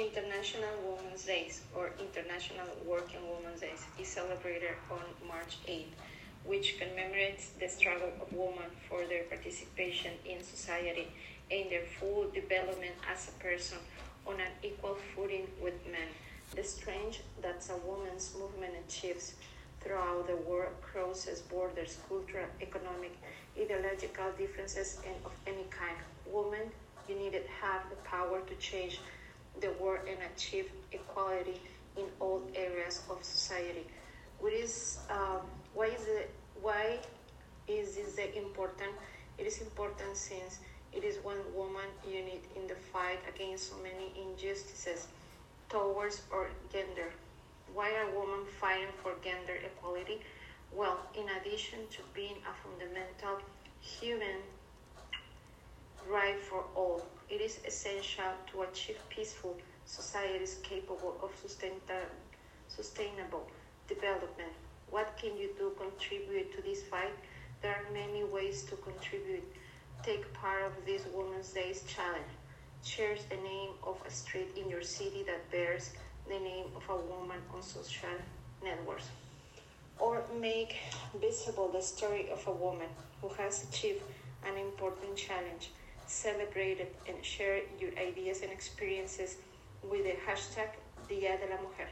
International Women's Days or International Working Women's Days is celebrated on March 8, which commemorates the struggle of women for their participation in society and their full development as a person on an equal footing with men. The strength that a woman's movement achieves throughout the world crosses borders, cultural, economic, ideological differences, and of any kind. Women, you need to have the power to change the world and achieve equality in all areas of society. What is um, why is it why is this important? It is important since it is one woman unit in the fight against so many injustices towards our gender. Why are women fighting for gender equality? Well, in addition to being a fundamental human right for all, it is essential to achieve peaceful societies capable of sustainable development. What can you do contribute to this fight? There are many ways to contribute. Take part of this Women's Days challenge. Share the name of a street in your city that bears the name of a woman on social networks. Or make visible the story of a woman who has achieved an important challenge celebrate it and share your ideas and experiences with the hashtag Dia de la Mujer.